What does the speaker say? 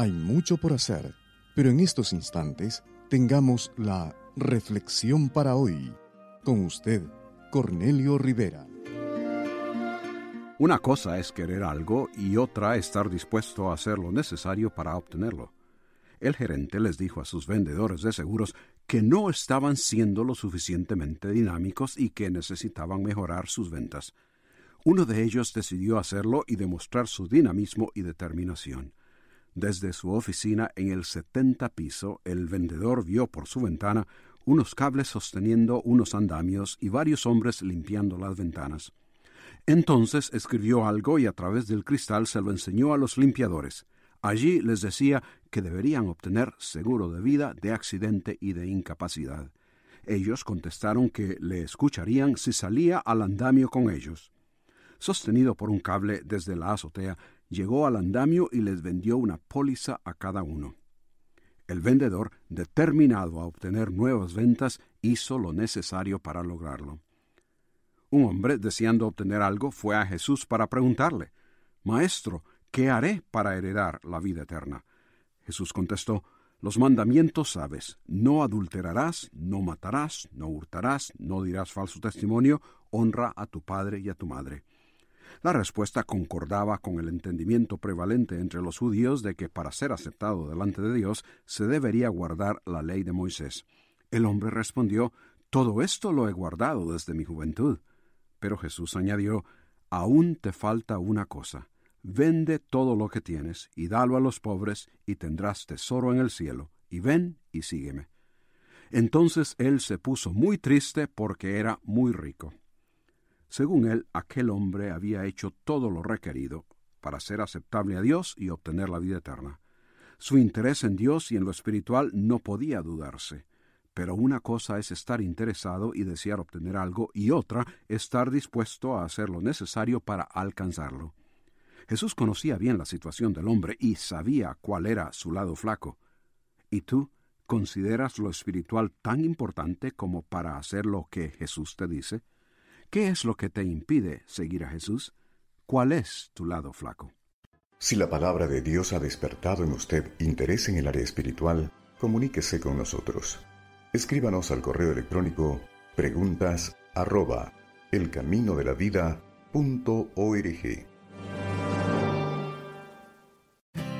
Hay mucho por hacer, pero en estos instantes tengamos la reflexión para hoy. Con usted, Cornelio Rivera. Una cosa es querer algo y otra estar dispuesto a hacer lo necesario para obtenerlo. El gerente les dijo a sus vendedores de seguros que no estaban siendo lo suficientemente dinámicos y que necesitaban mejorar sus ventas. Uno de ellos decidió hacerlo y demostrar su dinamismo y determinación. Desde su oficina en el 70 piso, el vendedor vio por su ventana unos cables sosteniendo unos andamios y varios hombres limpiando las ventanas. Entonces escribió algo y a través del cristal se lo enseñó a los limpiadores. Allí les decía que deberían obtener seguro de vida, de accidente y de incapacidad. Ellos contestaron que le escucharían si salía al andamio con ellos. Sostenido por un cable desde la azotea, llegó al andamio y les vendió una póliza a cada uno. El vendedor, determinado a obtener nuevas ventas, hizo lo necesario para lograrlo. Un hombre, deseando obtener algo, fue a Jesús para preguntarle, Maestro, ¿qué haré para heredar la vida eterna? Jesús contestó, Los mandamientos sabes, no adulterarás, no matarás, no hurtarás, no dirás falso testimonio, honra a tu padre y a tu madre. La respuesta concordaba con el entendimiento prevalente entre los judíos de que para ser aceptado delante de Dios se debería guardar la ley de Moisés. El hombre respondió, Todo esto lo he guardado desde mi juventud. Pero Jesús añadió, Aún te falta una cosa. Vende todo lo que tienes y dalo a los pobres y tendrás tesoro en el cielo. Y ven y sígueme. Entonces él se puso muy triste porque era muy rico. Según él, aquel hombre había hecho todo lo requerido para ser aceptable a Dios y obtener la vida eterna. Su interés en Dios y en lo espiritual no podía dudarse. Pero una cosa es estar interesado y desear obtener algo y otra estar dispuesto a hacer lo necesario para alcanzarlo. Jesús conocía bien la situación del hombre y sabía cuál era su lado flaco. ¿Y tú consideras lo espiritual tan importante como para hacer lo que Jesús te dice? ¿Qué es lo que te impide seguir a Jesús? ¿Cuál es tu lado flaco? Si la palabra de Dios ha despertado en usted interés en el área espiritual, comuníquese con nosotros. Escríbanos al correo electrónico preguntas arroba elcaminodelavida.org.